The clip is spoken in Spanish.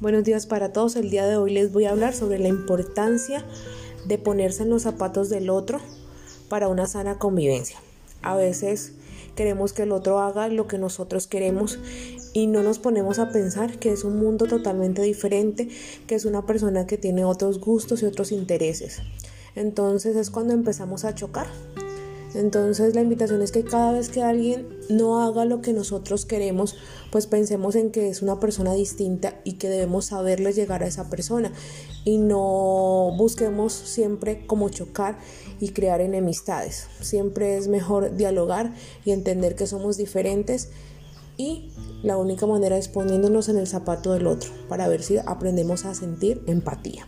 Buenos días para todos. El día de hoy les voy a hablar sobre la importancia de ponerse en los zapatos del otro para una sana convivencia. A veces queremos que el otro haga lo que nosotros queremos y no nos ponemos a pensar que es un mundo totalmente diferente, que es una persona que tiene otros gustos y otros intereses. Entonces es cuando empezamos a chocar entonces la invitación es que cada vez que alguien no haga lo que nosotros queremos, pues pensemos en que es una persona distinta y que debemos saberle llegar a esa persona y no busquemos siempre como chocar y crear enemistades. Siempre es mejor dialogar y entender que somos diferentes y la única manera es poniéndonos en el zapato del otro para ver si aprendemos a sentir empatía.